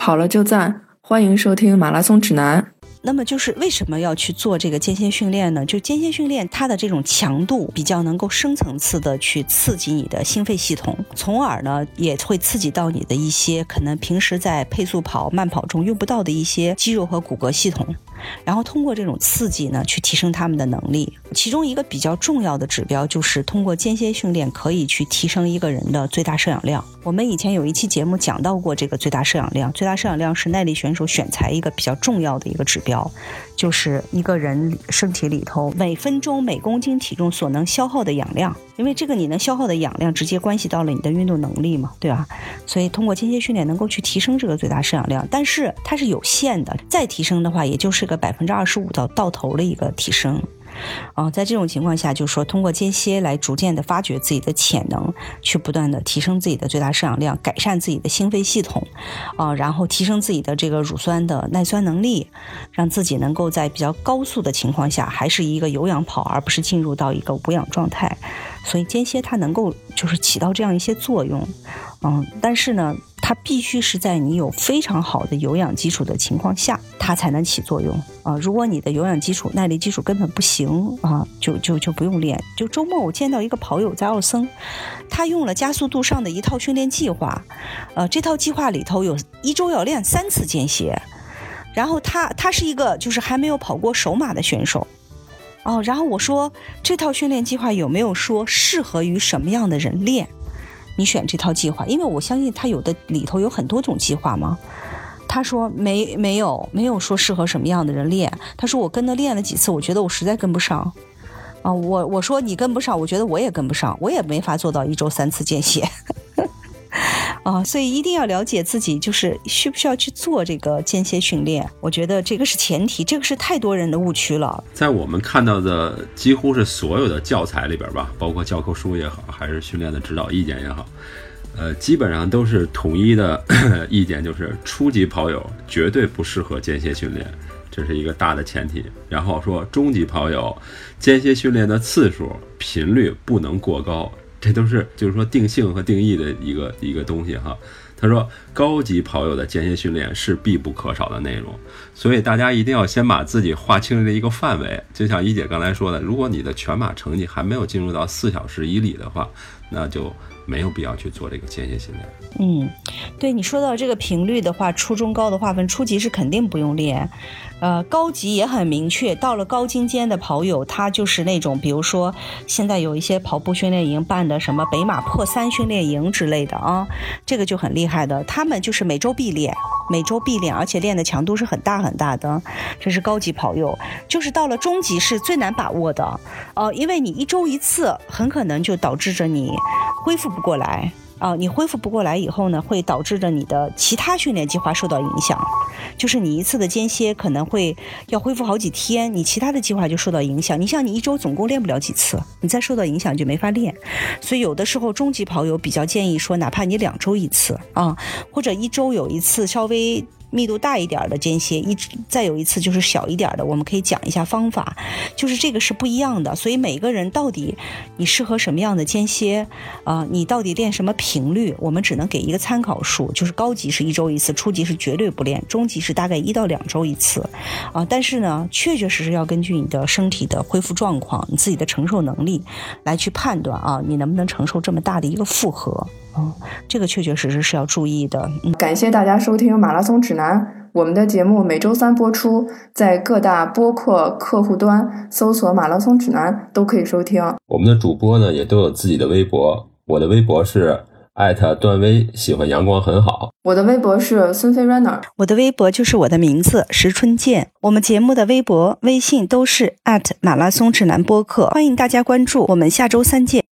跑了就赞，欢迎收听马拉松指南。那么就是为什么要去做这个间歇训练呢？就间歇训练，它的这种强度比较能够深层次的去刺激你的心肺系统，从而呢也会刺激到你的一些可能平时在配速跑、慢跑中用不到的一些肌肉和骨骼系统。然后通过这种刺激呢，去提升他们的能力。其中一个比较重要的指标就是通过间歇训练可以去提升一个人的最大摄氧量。我们以前有一期节目讲到过这个最大摄氧量，最大摄氧量是耐力选手选材一个比较重要的一个指标，就是一个人身体里头每分钟每公斤体重所能消耗的氧量。因为这个你能消耗的氧量直接关系到了你的运动能力嘛，对吧？所以通过间歇训练能够去提升这个最大摄氧量，但是它是有限的，再提升的话也就是个百分之二十五到到头的一个提升。啊，在这种情况下，就是说通过间歇来逐渐的发掘自己的潜能，去不断的提升自己的最大摄氧量，改善自己的心肺系统，啊，然后提升自己的这个乳酸的耐酸能力，让自己能够在比较高速的情况下，还是一个有氧跑，而不是进入到一个无氧状态。所以间歇它能够就是起到这样一些作用，嗯，但是呢。它必须是在你有非常好的有氧基础的情况下，它才能起作用啊！如果你的有氧基础、耐力基础根本不行啊，就就就不用练。就周末我见到一个跑友在奥森，他用了加速度上的一套训练计划，呃，这套计划里头有一周要练三次间歇，然后他他是一个就是还没有跑过首马的选手，哦，然后我说这套训练计划有没有说适合于什么样的人练？你选这套计划，因为我相信他有的里头有很多种计划吗。他说没没有没有说适合什么样的人练。他说我跟他练了几次，我觉得我实在跟不上。啊，我我说你跟不上，我觉得我也跟不上，我也没法做到一周三次见血。啊，所以一定要了解自己，就是需不需要去做这个间歇训练。我觉得这个是前提，这个是太多人的误区了。在我们看到的几乎是所有的教材里边吧，包括教科书也好，还是训练的指导意见也好，呃，基本上都是统一的 意见，就是初级跑友绝对不适合间歇训练，这是一个大的前提。然后说中级跑友间歇训练的次数频率不能过高。这都是就是说定性和定义的一个一个东西哈。他说，高级跑友的间歇训练是必不可少的内容，所以大家一定要先把自己划清了一个范围。就像一姐刚才说的，如果你的全马成绩还没有进入到四小时以里的话，那就。没有必要去做这个间歇训练。嗯，对你说到这个频率的话，初中高的划分，初级是肯定不用练，呃，高级也很明确。到了高精尖的跑友，他就是那种，比如说现在有一些跑步训练营办的什么北马破三训练营之类的啊，这个就很厉害的。他们就是每周必练，每周必练，而且练的强度是很大很大的。这是高级跑友，就是到了中级是最难把握的，呃，因为你一周一次，很可能就导致着你。恢复不过来啊！你恢复不过来以后呢，会导致着你的其他训练计划受到影响。就是你一次的间歇可能会要恢复好几天，你其他的计划就受到影响。你像你一周总共练不了几次，你再受到影响就没法练。所以有的时候中级跑友比较建议说，哪怕你两周一次啊，或者一周有一次稍微。密度大一点的间歇，一再有一次就是小一点的，我们可以讲一下方法，就是这个是不一样的。所以每个人到底你适合什么样的间歇啊？你到底练什么频率？我们只能给一个参考数，就是高级是一周一次，初级是绝对不练，中级是大概一到两周一次啊。但是呢，确确实实要根据你的身体的恢复状况、你自己的承受能力来去判断啊，你能不能承受这么大的一个负荷。哦，这个确确实实是要注意的。嗯，感谢大家收听《马拉松指南》，我们的节目每周三播出，在各大播客客户端搜索“马拉松指南”都可以收听。我们的主播呢也都有自己的微博，我的微博是艾特段威，喜欢阳光很好。我的微博是孙飞 runner，我的微博就是我的名字石春健。我们节目的微博、微信都是艾特马拉松指南播客，欢迎大家关注。我们下周三见。